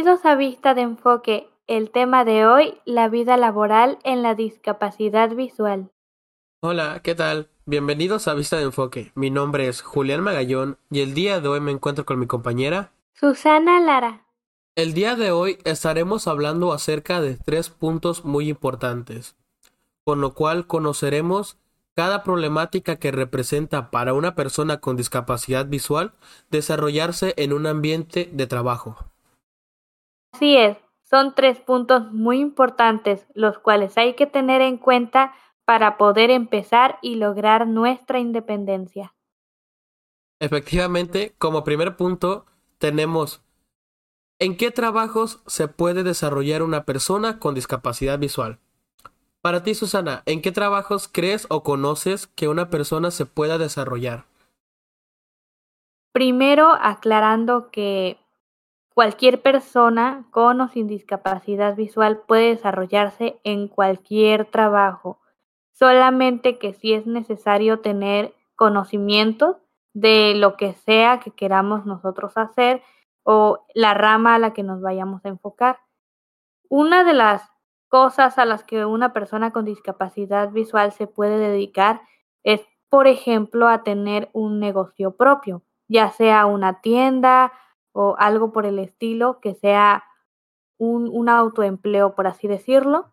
Bienvenidos a Vista de Enfoque. El tema de hoy, la vida laboral en la discapacidad visual. Hola, ¿qué tal? Bienvenidos a Vista de Enfoque. Mi nombre es Julián Magallón y el día de hoy me encuentro con mi compañera Susana Lara. El día de hoy estaremos hablando acerca de tres puntos muy importantes, con lo cual conoceremos cada problemática que representa para una persona con discapacidad visual desarrollarse en un ambiente de trabajo. Así es, son tres puntos muy importantes los cuales hay que tener en cuenta para poder empezar y lograr nuestra independencia. Efectivamente, como primer punto, tenemos ¿en qué trabajos se puede desarrollar una persona con discapacidad visual? Para ti, Susana, ¿en qué trabajos crees o conoces que una persona se pueda desarrollar? Primero, aclarando que cualquier persona con o sin discapacidad visual puede desarrollarse en cualquier trabajo solamente que sí es necesario tener conocimiento de lo que sea que queramos nosotros hacer o la rama a la que nos vayamos a enfocar. Una de las cosas a las que una persona con discapacidad visual se puede dedicar es, por ejemplo, a tener un negocio propio, ya sea una tienda o algo por el estilo, que sea un, un autoempleo, por así decirlo.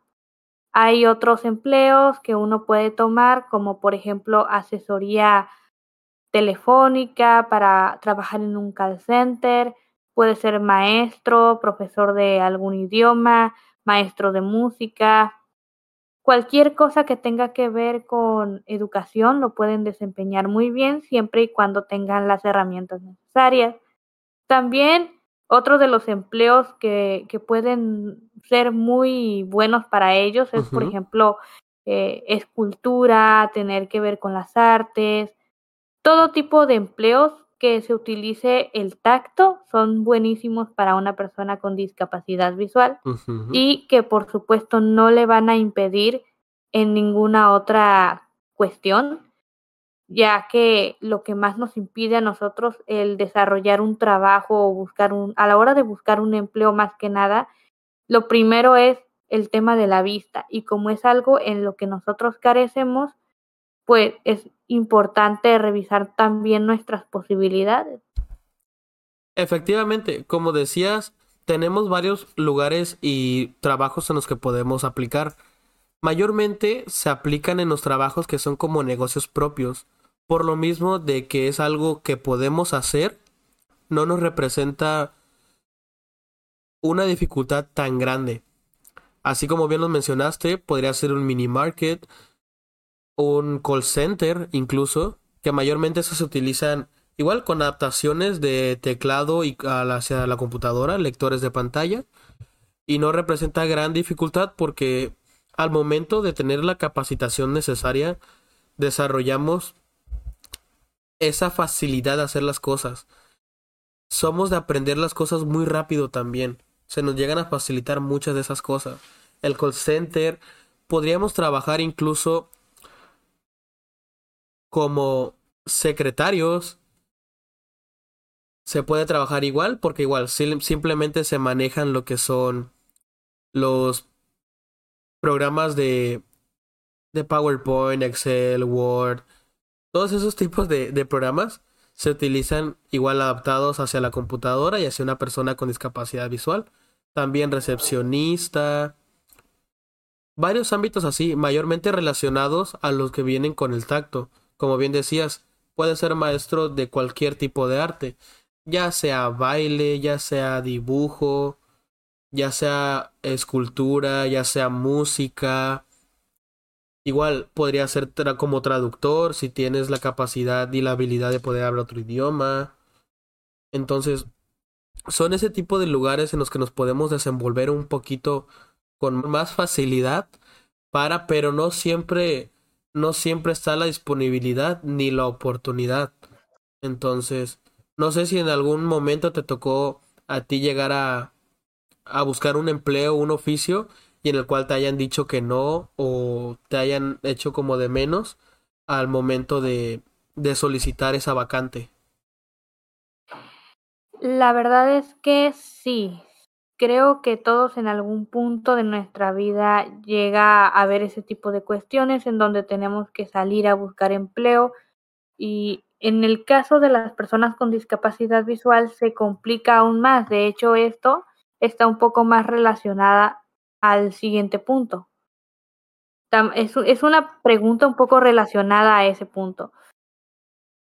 Hay otros empleos que uno puede tomar, como por ejemplo asesoría telefónica para trabajar en un call center, puede ser maestro, profesor de algún idioma, maestro de música, cualquier cosa que tenga que ver con educación lo pueden desempeñar muy bien siempre y cuando tengan las herramientas necesarias. También otro de los empleos que, que pueden ser muy buenos para ellos es, por ejemplo, eh, escultura, tener que ver con las artes, todo tipo de empleos que se utilice el tacto son buenísimos para una persona con discapacidad visual y que por supuesto no le van a impedir en ninguna otra cuestión ya que lo que más nos impide a nosotros el desarrollar un trabajo o buscar un, a la hora de buscar un empleo más que nada, lo primero es el tema de la vista y como es algo en lo que nosotros carecemos, pues es importante revisar también nuestras posibilidades. Efectivamente, como decías, tenemos varios lugares y trabajos en los que podemos aplicar. Mayormente se aplican en los trabajos que son como negocios propios por lo mismo de que es algo que podemos hacer, no nos representa una dificultad tan grande. Así como bien lo mencionaste, podría ser un mini market, un call center incluso, que mayormente se utilizan igual con adaptaciones de teclado y hacia la computadora, lectores de pantalla, y no representa gran dificultad porque al momento de tener la capacitación necesaria, desarrollamos esa facilidad de hacer las cosas. Somos de aprender las cosas muy rápido también. Se nos llegan a facilitar muchas de esas cosas. El call center, podríamos trabajar incluso como secretarios. Se puede trabajar igual porque igual simplemente se manejan lo que son los programas de, de PowerPoint, Excel, Word, todos esos tipos de, programas se utilizan igual adaptados hacia la computadora y hacia una persona con discapacidad visual. También recepcionista. Varios ámbitos así, mayormente relacionados a los que vienen con el tacto. Como bien decías, puede ser maestro de cualquier tipo de arte, ya sea baile, ya sea dibujo, ya sea escultura, ya sea música, Igual podría ser como traductor si tienes la capacidad y la habilidad de poder hablar otro idioma. Entonces, son ese tipo de lugares en los que nos podemos desenvolver un poquito con más facilidad para, pero no siempre, no siempre está la disponibilidad ni la oportunidad. Entonces, no sé si en algún momento te tocó a ti llegar a, a buscar un empleo, un oficio y en el cual te hayan dicho que no o te hayan hecho como de menos al momento de, de solicitar esa vacante? La verdad es que sí. creo que todos en algún punto de nuestra vida llega a haber ese tipo de cuestiones en donde tenemos que salir a buscar empleo y en el caso de las personas con discapacidad visual se complica aún más. De hecho, esto está un poco más relacionada al siguiente punto. Es, es una pregunta un poco relacionada a ese punto.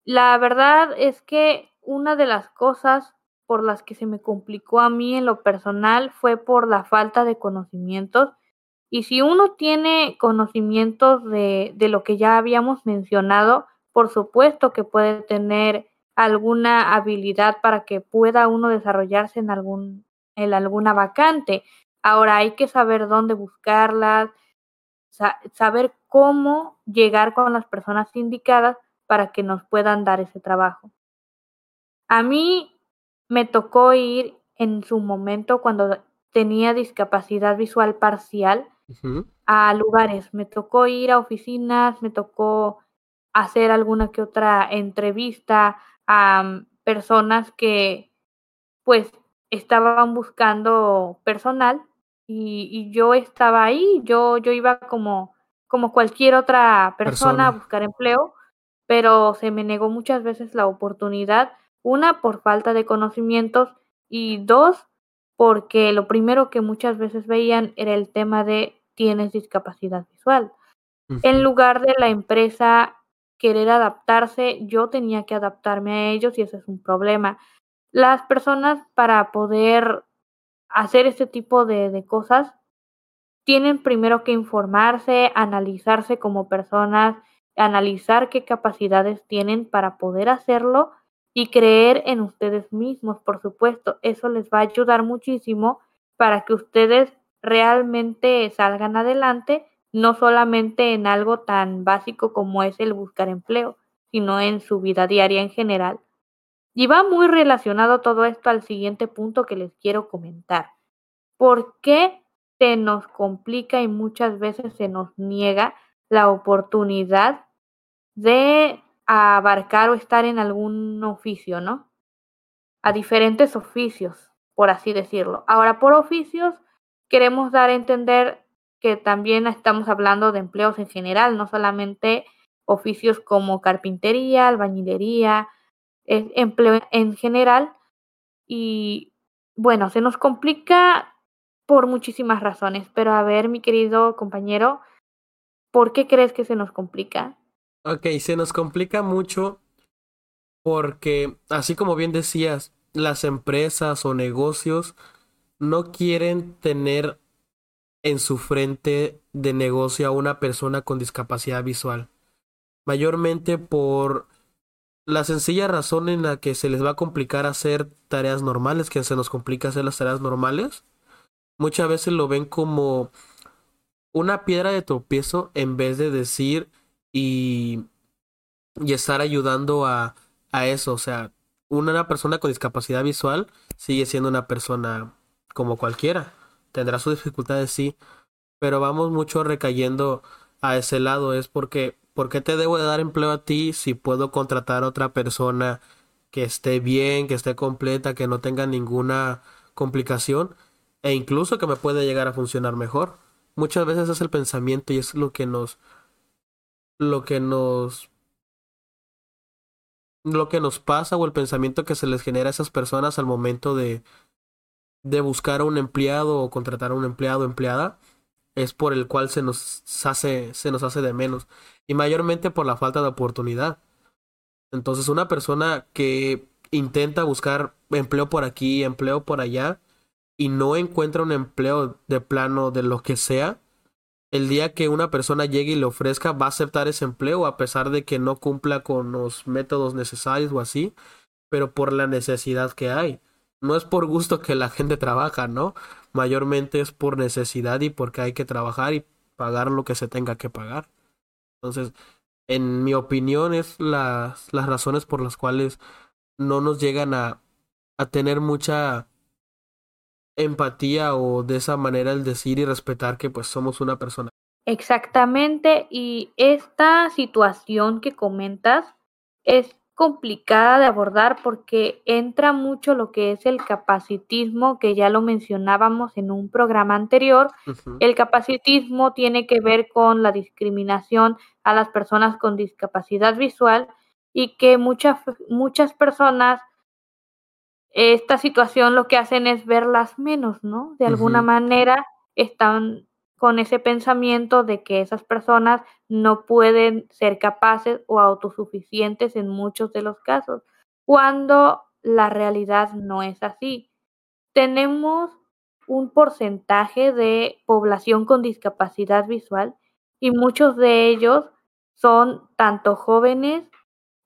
La verdad es que una de las cosas por las que se me complicó a mí en lo personal fue por la falta de conocimientos. Y si uno tiene conocimientos de, de lo que ya habíamos mencionado, por supuesto que puede tener alguna habilidad para que pueda uno desarrollarse en algún en alguna vacante. Ahora hay que saber dónde buscarlas, saber cómo llegar con las personas indicadas para que nos puedan dar ese trabajo. A mí me tocó ir en su momento cuando tenía discapacidad visual parcial a lugares. Me tocó ir a oficinas, me tocó hacer alguna que otra entrevista a mm, personas que pues estaban buscando personal y, y, yo estaba ahí, yo, yo iba como, como cualquier otra persona, a buscar empleo, pero se me negó muchas veces la oportunidad, una por falta de conocimientos y dos porque lo primero que muchas veces veían era el tema de tienes discapacidad visual. En lugar de la empresa querer adaptarse, yo tenía que adaptarme a ellos y ese es un problema. Las personas para poder hacer este tipo de, de cosas tienen primero que informarse, analizarse como personas, analizar qué capacidades tienen para poder hacerlo y creer en ustedes mismos, por supuesto. Eso les va a ayudar muchísimo para que ustedes realmente salgan adelante no solamente en algo tan básico como es el buscar empleo, sino en su vida diaria en general. Y va muy relacionado todo esto al siguiente punto que les quiero comentar. ¿Por qué se nos complica y muchas veces se nos niega la oportunidad de abarcar o estar en algún oficio, ¿no? A diferentes oficios, por así decirlo. Ahora, por oficios, queremos dar a entender que también estamos hablando de empleos en general, no solamente oficios como carpintería, albañilería, empleo en general. Y bueno, se nos complica por muchísimas razones, pero a ver, mi querido compañero, ¿por qué crees que se nos complica? Ok, se nos complica mucho porque, así como bien decías, las empresas o negocios no quieren tener en su frente de negocio a una persona con discapacidad visual. Mayormente por la sencilla razón en la que se les va a complicar hacer tareas normales, que se nos complica hacer las tareas normales. Muchas veces lo ven como una piedra de tropiezo en vez de decir y, y estar ayudando a, a eso. O sea, una persona con discapacidad visual sigue siendo una persona como cualquiera tendrá sus dificultades, sí, pero vamos mucho recayendo a ese lado, es porque, ¿por qué te debo de dar empleo a ti si puedo contratar a otra persona que esté bien, que esté completa, que no tenga ninguna complicación e incluso que me puede llegar a funcionar mejor? Muchas veces es el pensamiento y es lo que nos lo que nos lo que nos pasa o el pensamiento que se les genera a esas personas al momento de, de buscar a un empleado o contratar a un empleado o empleada es por el cual se nos hace, se nos hace de menos. Y mayormente por la falta de oportunidad. Entonces una persona que intenta buscar empleo por aquí, empleo por allá, y no encuentra un empleo de plano de lo que sea, el día que una persona llegue y le ofrezca, va a aceptar ese empleo a pesar de que no cumpla con los métodos necesarios o así, pero por la necesidad que hay no es por gusto que la gente trabaja, ¿no? Mayormente es por necesidad y porque hay que trabajar y pagar lo que se tenga que pagar. Entonces, en mi opinión, es las, las razones por las cuales no nos llegan a, a tener mucha empatía o de esa manera el decir y respetar que pues somos una persona. Exactamente, y esta situación que comentas es complicada de abordar porque entra mucho lo que es el capacitismo, que ya lo mencionábamos en un programa anterior. El capacitismo tiene que ver con la discriminación a las personas con discapacidad visual y que muchas, muchas personas esta situación lo que hacen es verlas menos, ¿no? De alguna manera están con ese pensamiento de que esas personas no pueden ser capaces o autosuficientes en muchos de los casos, cuando la realidad no es así. Tenemos un porcentaje de población con discapacidad visual y muchos de ellos son tanto jóvenes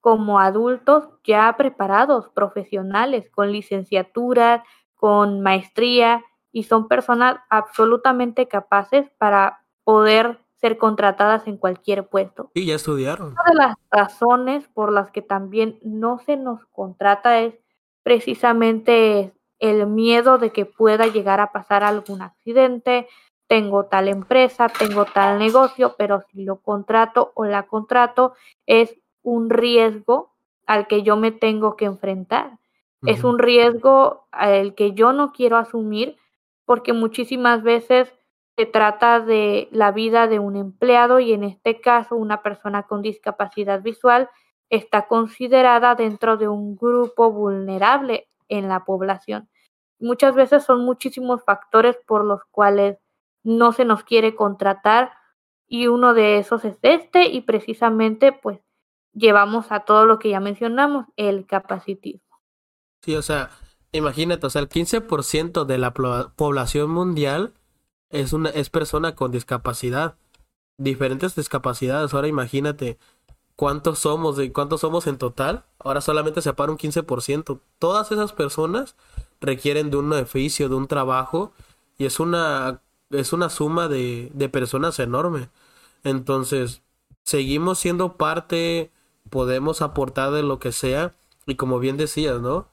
como adultos ya preparados, profesionales, con licenciaturas, con maestría y son personas absolutamente capaces para poder ser contratadas en cualquier puesto. Y ya estudiaron. Una de las razones por las que también no se nos contrata es precisamente el miedo de que pueda llegar a pasar algún accidente, tengo tal empresa, tengo tal negocio, pero si lo contrato o la contrato es un riesgo al que yo me tengo que enfrentar. Es un riesgo al que yo no quiero asumir porque muchísimas veces se trata de la vida de un empleado y en este caso una persona con discapacidad visual está considerada dentro de un grupo vulnerable en la población. Muchas veces son muchísimos factores por los cuales no se nos quiere contratar y uno de esos es este y precisamente pues llevamos a todo lo que ya mencionamos, el capacitismo. Sí, o sea, imagínate, o sea, el 15% de la población mundial es una es persona con discapacidad, diferentes discapacidades. Ahora imagínate cuántos somos, de cuántos somos en total. Ahora solamente se para un 15%. Todas esas personas requieren de un oficio, de un trabajo y es una es una suma de, de personas enorme. Entonces, seguimos siendo parte podemos aportar de lo que sea y como bien decías, ¿no?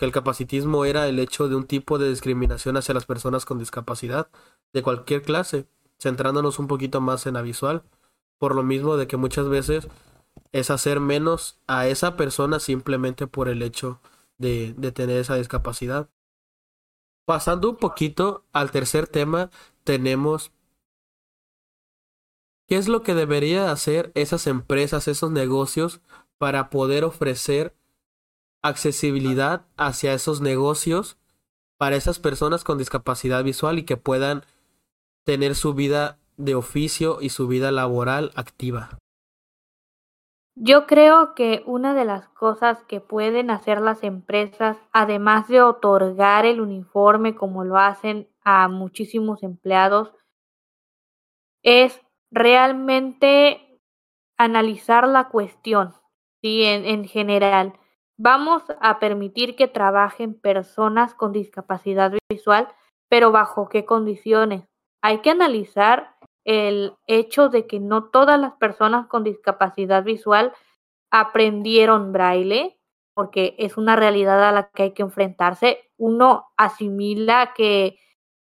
Que el capacitismo era el hecho de un tipo de discriminación hacia las personas con discapacidad de cualquier clase, centrándonos un poquito más en la visual, por lo mismo de que muchas veces es hacer menos a esa persona simplemente por el hecho de, de tener esa discapacidad. Pasando un poquito al tercer tema, tenemos ¿Qué es lo que debería hacer esas empresas, esos negocios para poder ofrecer accesibilidad hacia esos negocios para esas personas con discapacidad visual y que puedan tener su vida de oficio y su vida laboral activa? Yo creo que una de las cosas que pueden hacer las empresas, además de otorgar el uniforme como lo hacen a muchísimos empleados, es realmente analizar la cuestión, ¿sí? En, en general. Vamos a permitir que trabajen personas con discapacidad visual, pero bajo qué condiciones. Hay que analizar el hecho de que no todas las personas con discapacidad visual aprendieron braille, porque es una realidad a la que hay que enfrentarse. Uno asimila que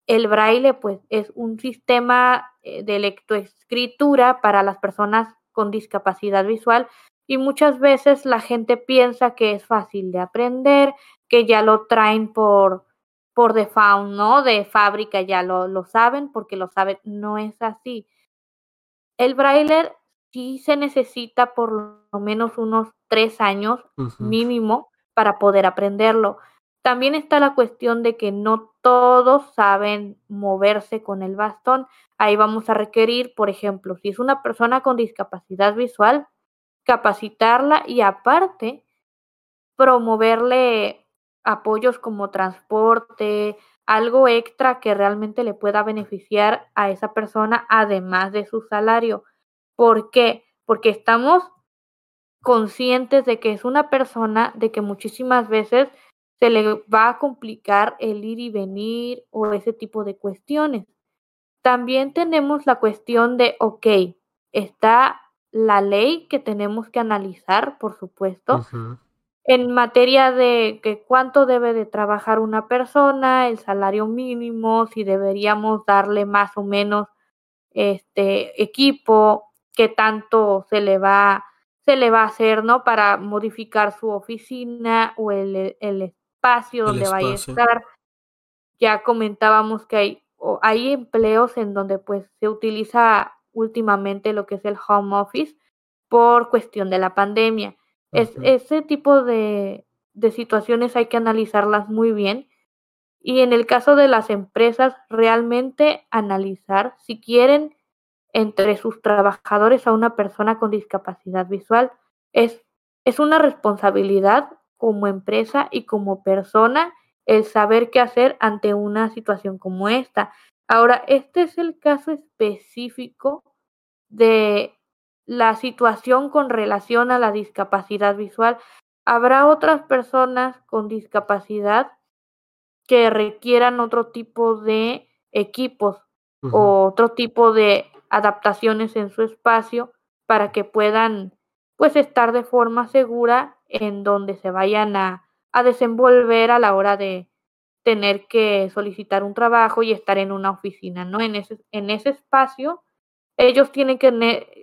el braille pues es un sistema eh, de lectoescritura para las personas con discapacidad visual y muchas veces la gente piensa que es fácil de aprender, que ya lo traen por por default, ¿no? De fábrica ya lo, lo saben porque lo saben. No es así. El braille sí se necesita por lo menos unos tres años mínimo para poder aprenderlo. También está la cuestión de que no todos saben moverse con el bastón. Ahí vamos a requerir, por ejemplo, si es una persona con discapacidad visual, capacitarla y aparte promoverle apoyos como transporte, algo extra que realmente le pueda beneficiar a esa persona además de su salario. ¿Por qué? Porque estamos conscientes de que es una persona, de que muchísimas veces se le va a complicar el ir y venir o ese tipo de cuestiones. También tenemos la cuestión de, ok, está la ley que tenemos que analizar, por supuesto, en materia de que cuánto debe de trabajar una persona, el salario mínimo, si deberíamos darle más o menos este equipo, qué tanto se le va se le va a hacer, ¿no? Para modificar su oficina o el, el espacio donde vaya a estar. Ya comentábamos que hay, hay empleos en donde pues se utiliza últimamente lo que es el home office por cuestión de la pandemia. es, ese tipo de, de situaciones hay que analizarlas muy bien y en el caso de las empresas realmente analizar si quieren entre sus trabajadores a una persona con discapacidad visual. Es, es una responsabilidad como empresa y como persona el saber qué hacer ante una situación como esta. Ahora, este es el caso específico de la situación con relación a la discapacidad visual. Habrá otras personas con discapacidad que requieran otro tipo de equipos o otro tipo de adaptaciones en su espacio para que puedan pues estar de forma segura en donde se vayan a, a desenvolver a la hora de tener que solicitar un trabajo y estar en una oficina, ¿no? En ese, en ese espacio ellos tienen que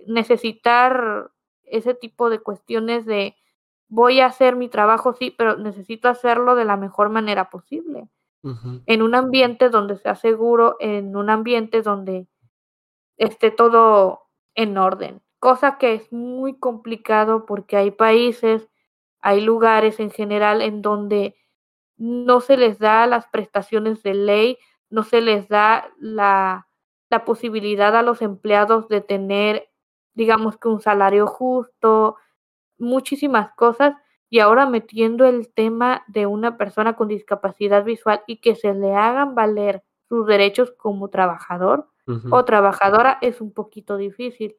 necesitar ese tipo de cuestiones de voy a hacer mi trabajo, sí, pero necesito hacerlo de la mejor manera posible. En un ambiente donde sea seguro, en un ambiente donde esté todo en orden, cosa que es muy complicado porque hay países, hay lugares en general en donde no se les da las prestaciones de ley, no se les da la, la posibilidad a los empleados de tener, digamos que un salario justo, muchísimas cosas, y ahora metiendo el tema de una persona con discapacidad visual y que se le hagan valer sus derechos como trabajador, o trabajadora es un poquito difícil,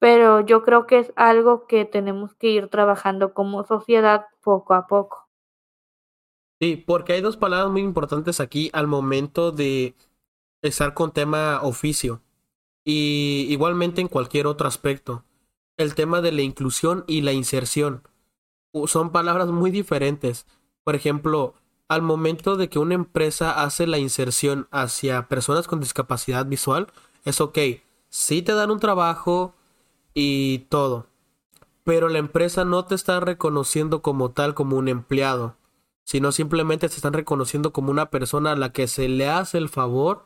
pero yo creo que es algo que tenemos que ir trabajando como sociedad poco a poco. Sí, porque hay dos palabras muy importantes aquí al momento de estar con tema oficio y igualmente en cualquier otro aspecto. El tema de la inclusión y la inserción son palabras muy diferentes. Por ejemplo, al momento de que una empresa hace la inserción hacia personas con discapacidad visual, es ok, sí te dan un trabajo y todo, pero la empresa no te está reconociendo como tal, como un empleado, sino simplemente te están reconociendo como una persona a la que se le hace el favor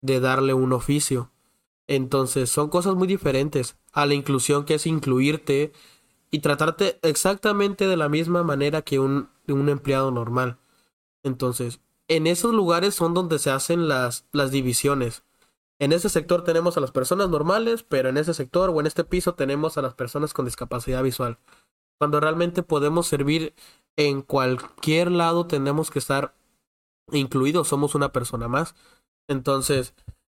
de darle un oficio. Entonces son cosas muy diferentes a la inclusión que es incluirte y tratarte exactamente de la misma manera que un, un empleado normal. Entonces, en esos lugares son donde se hacen las, las divisiones. En ese sector tenemos a las personas normales, pero en ese sector o en este piso tenemos a las personas con discapacidad visual. Cuando realmente podemos servir en cualquier lado, tenemos que estar incluidos, somos una persona más. Entonces,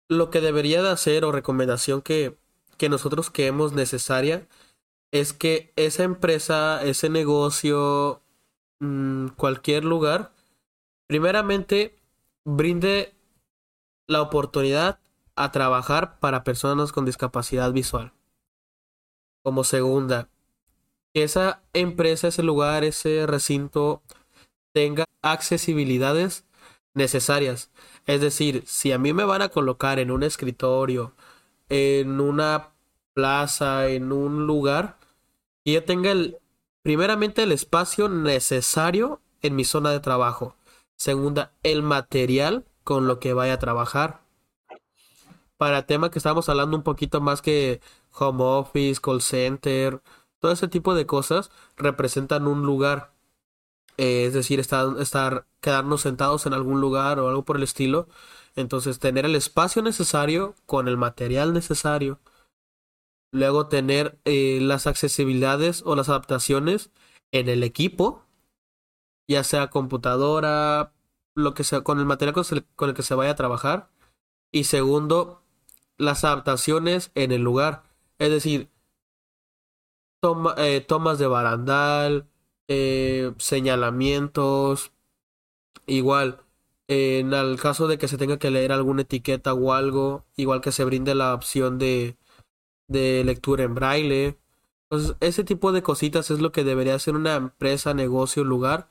lo que debería de hacer o recomendación que, que nosotros creemos necesaria es que esa empresa, ese negocio, mm, cualquier lugar, primeramente, brinde la oportunidad a trabajar para personas con discapacidad visual. Como segunda, que esa empresa, ese lugar, ese recinto tenga accesibilidades necesarias. Es decir, si a mí me van a colocar en un escritorio, en una plaza, en un lugar, y yo tenga primeramente el espacio necesario en mi zona de trabajo. Segunda, el material con lo que vaya a trabajar. Para el tema que estábamos hablando un poquito más que home office, call center, todo ese tipo de cosas representan un lugar. Eh, es decir, estar, estar, quedarnos sentados en algún lugar o algo por el estilo. Entonces, tener el espacio necesario con el material necesario. Luego, tener eh, las accesibilidades o las adaptaciones en el equipo ya sea computadora, lo que sea, con el material con el que se vaya a trabajar. Y segundo, las adaptaciones en el lugar. Es decir, eh, tomas de barandal, eh, señalamientos. Igual, en el caso de que se tenga que leer alguna etiqueta o algo, igual que se brinde la opción de, de lectura en braille. Entonces, ese tipo de cositas es lo que debería ser una empresa, negocio, lugar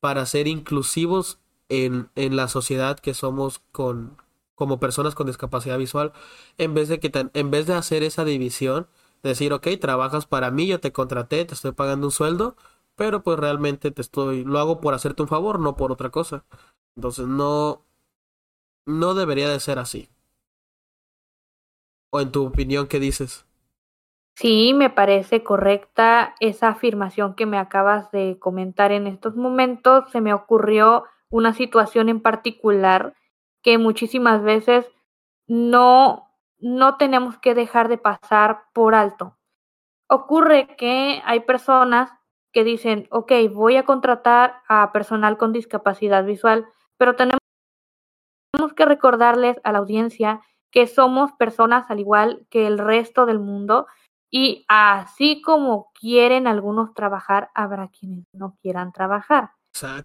para ser inclusivos en, en la sociedad que somos con, como personas con discapacidad visual, en vez de que en vez de hacer esa división, Decir, ok, trabajas para mí, yo te contraté, te estoy pagando un sueldo, pero pues realmente te estoy, lo hago por hacerte un favor, no por otra cosa. Entonces no, no debería de ser así. ¿O en tu opinión qué dices? Sí, me parece correcta esa afirmación que me acabas de comentar en estos momentos. Se me ocurrió una situación en particular que muchísimas veces no, no tenemos que dejar de pasar por alto. Ocurre que hay personas que dicen, ok, voy a contratar a personal con discapacidad visual, pero tenemos que recordarles a la audiencia que somos personas al igual que el resto del mundo y así como quieren algunos trabajar, habrá quienes no quieran trabajar.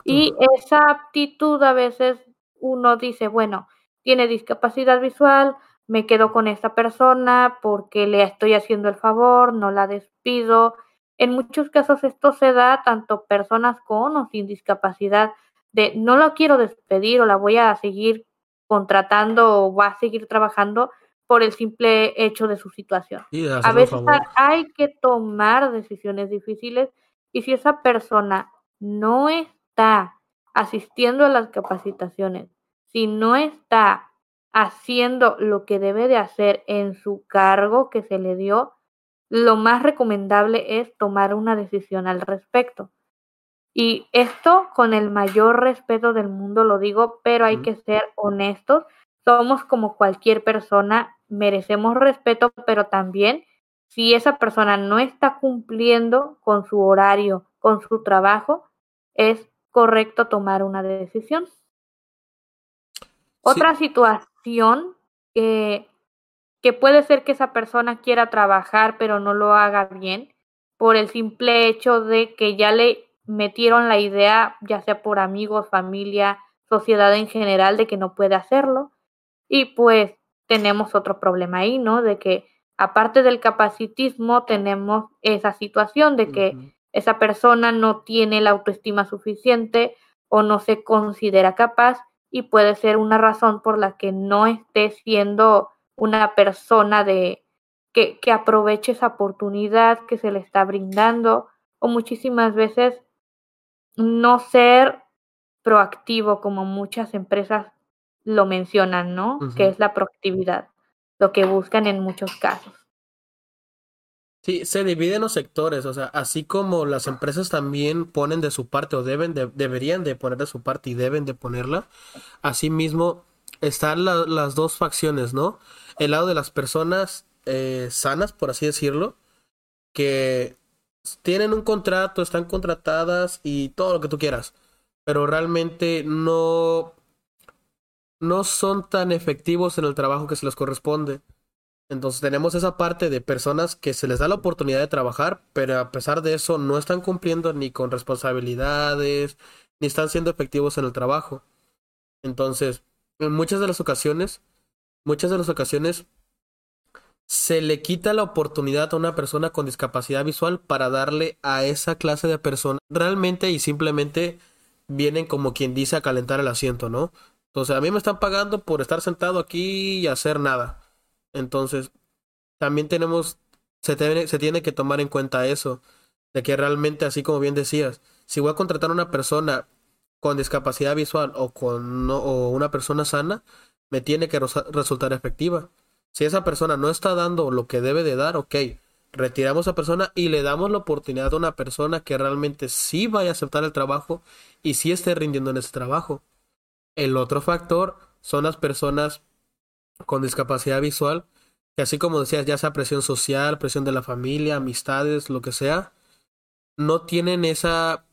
Y esa aptitud a veces uno dice, bueno, tiene discapacidad visual, me quedo con esta persona porque le estoy haciendo el favor, no la despido. En muchos casos esto se da tanto personas con o sin discapacidad, de no la quiero despedir o la voy a seguir contratando o va a seguir trabajando, por el simple hecho de su situación. a veces hay que tomar decisiones difíciles y si esa persona no está asistiendo a las capacitaciones, si no está haciendo lo que debe de hacer en su cargo que se le dio, lo más recomendable es tomar una decisión al respecto. Y esto con el mayor respeto del mundo lo digo, pero hay que ser honestos somos como cualquier persona, merecemos respeto, pero también si esa persona no está cumpliendo con su horario, con su trabajo, es correcto tomar una decisión. Otra situación que, que puede ser que esa persona quiera trabajar pero no lo haga bien por el simple hecho de que ya le metieron la idea, ya sea por amigos, familia, sociedad en general, de que no puede hacerlo y pues tenemos otro problema ahí, ¿no? De que aparte del capacitismo tenemos esa situación de que esa persona no tiene la autoestima suficiente o no se considera capaz y puede ser una razón por la que no esté siendo una persona de que, que aproveche esa oportunidad que se le está brindando o muchísimas veces no ser proactivo como muchas empresas lo mencionan, ¿no? Que es la proactividad, lo que buscan en muchos casos. Sí, se divide en los sectores, o sea, así como las empresas también ponen de su parte o deben de, deberían de poner de su parte y deben de ponerla, asimismo están las dos facciones, ¿no? El lado de las personas eh, sanas, por así decirlo, que tienen un contrato, están contratadas y todo lo que tú quieras, pero realmente no no son tan efectivos en el trabajo que se les corresponde. Entonces tenemos esa parte de personas que se les da la oportunidad de trabajar, pero a pesar de eso no están cumpliendo ni con responsabilidades, ni están siendo efectivos en el trabajo. Entonces, en muchas de las ocasiones, muchas de las ocasiones se le quita la oportunidad a una persona con discapacidad visual para darle a esa clase de persona realmente y simplemente vienen como quien dice a calentar el asiento, ¿no? Entonces, a mí me están pagando por estar sentado aquí y hacer nada. Entonces, también tenemos, se tiene, que tomar en cuenta eso, de que realmente, así como bien decías, si voy a contratar a una persona con discapacidad visual o con o una persona sana, me tiene que resultar efectiva. Si esa persona no está dando lo que debe de dar, ok, retiramos a esa persona y le damos la oportunidad a una persona que realmente sí vaya a aceptar el trabajo y sí esté rindiendo en ese trabajo. El otro factor son las personas con discapacidad visual, que así como decías, ya sea presión social, presión de la familia, amistades, lo que sea, no tienen esa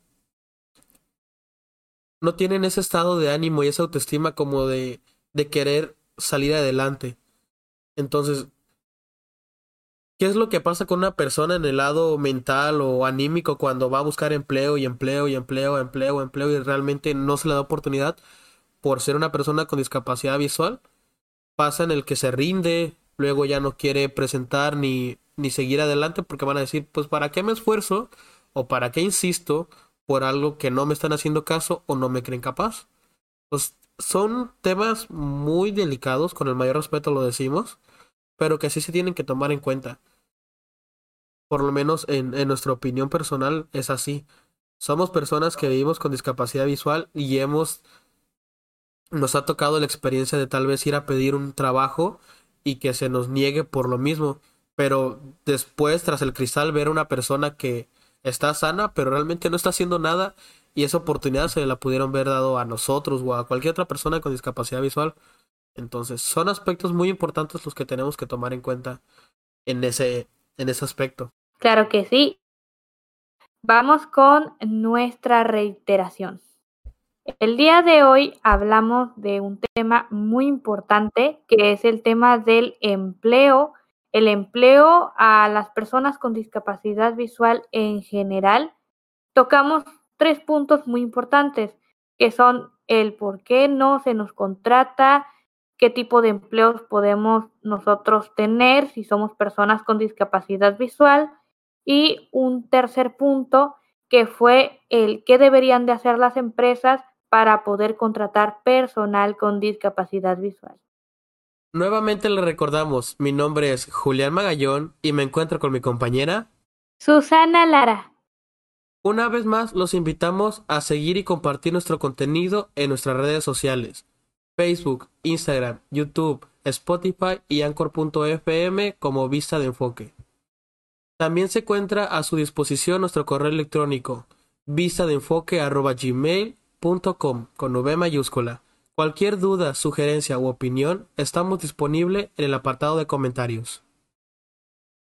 no tienen ese estado de ánimo y esa autoestima como de, de querer salir adelante. Entonces, ¿qué es lo que pasa con una persona en el lado mental o anímico cuando va a buscar empleo y empleo y empleo, empleo, empleo y realmente no se le da oportunidad? por ser una persona con discapacidad visual, pasa en el que se rinde, luego ya no quiere presentar ni, ni seguir adelante porque van a decir, pues ¿para qué me esfuerzo? o ¿para qué insisto por algo que no me están haciendo caso o no me creen capaz? Pues son temas muy delicados, con el mayor respeto lo decimos, pero que sí se tienen que tomar en cuenta. por lo menos en, en nuestra opinión personal, es así. Somos personas que vivimos con discapacidad visual y hemos nos ha tocado la experiencia de tal vez ir a pedir un trabajo y que se nos niegue por lo mismo. Pero después, tras el cristal, ver a una persona que está sana, pero realmente no está haciendo nada y esa oportunidad se la pudieron ver dado a nosotros o a cualquier otra persona con discapacidad visual. Entonces, son aspectos muy importantes los que tenemos que tomar en cuenta en ese, en ese aspecto. Claro que sí. Vamos con nuestra reiteración. El día de hoy hablamos de un tema muy importante que es el tema del empleo, el empleo a las personas con discapacidad visual en general. Tocamos tres puntos muy importantes que son el por qué no se nos contrata, qué tipo de empleos podemos nosotros tener si somos personas con discapacidad visual y un tercer punto que fue el qué deberían de hacer las empresas para poder contratar personal con discapacidad visual. Nuevamente le recordamos, mi nombre es Julián Magallón y me encuentro con mi compañera Susana Lara. Una vez más los invitamos a seguir y compartir nuestro contenido en nuestras redes sociales, Facebook, Instagram, YouTube, Spotify y Anchor.fm como Vista de Enfoque. También se encuentra a su disposición nuestro correo electrónico gmail com con V mayúscula. Cualquier duda, sugerencia u opinión, estamos disponibles en el apartado de comentarios.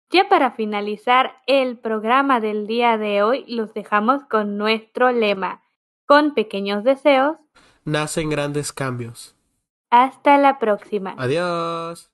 Ya para finalizar el programa del día de hoy, los dejamos con nuestro lema. Con pequeños deseos, nacen grandes cambios. Hasta la próxima. Adiós.